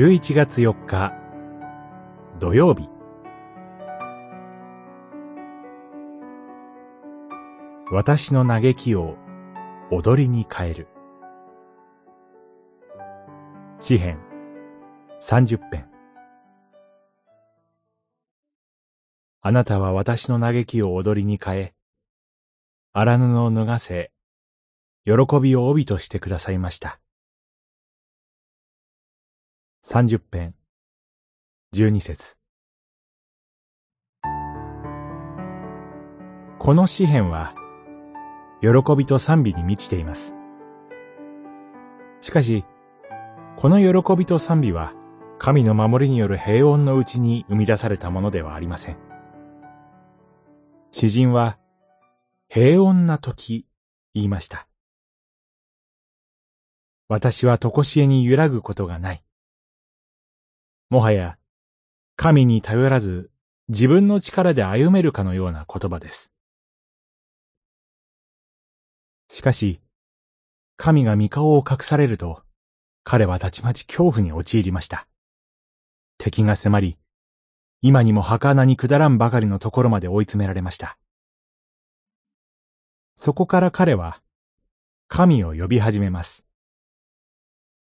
11月4日土曜日。私の嘆きを踊りに変える。詩編30編。あなたは私の嘆きを踊りに変え、荒布を脱がせ、喜びを帯としてくださいました。30編、12節この詩篇は、喜びと賛美に満ちています。しかし、この喜びと賛美は、神の守りによる平穏のうちに生み出されたものではありません。詩人は、平穏な時、言いました。私はとこしえに揺らぐことがない。もはや、神に頼らず自分の力で歩めるかのような言葉です。しかし、神が御顔を隠されると、彼はたちまち恐怖に陥りました。敵が迫り、今にも儚に下らんばかりのところまで追い詰められました。そこから彼は、神を呼び始めます。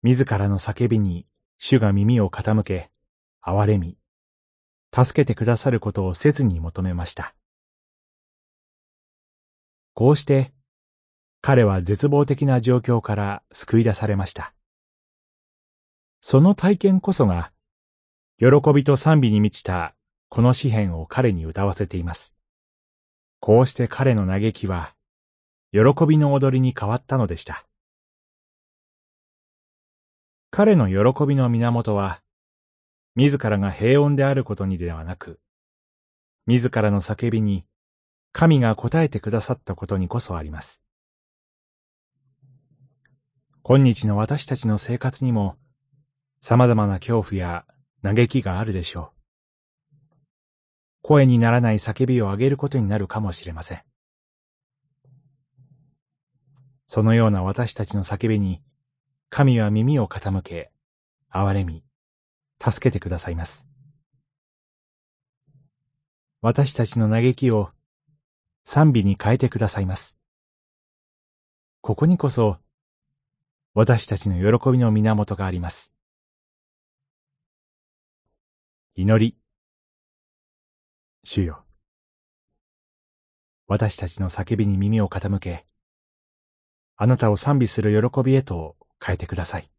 自らの叫びに主が耳を傾け、憐れみ、助けてくださることを切に求めました。こうして、彼は絶望的な状況から救い出されました。その体験こそが、喜びと賛美に満ちたこの詩篇を彼に歌わせています。こうして彼の嘆きは、喜びの踊りに変わったのでした。彼の喜びの源は、自らが平穏であることにではなく、自らの叫びに神が答えてくださったことにこそあります。今日の私たちの生活にも様々な恐怖や嘆きがあるでしょう。声にならない叫びを上げることになるかもしれません。そのような私たちの叫びに、神は耳を傾け、憐れみ、助けてくださいます。私たちの嘆きを賛美に変えてくださいます。ここにこそ、私たちの喜びの源があります。祈り。主よ。私たちの叫びに耳を傾け、あなたを賛美する喜びへと変えてください。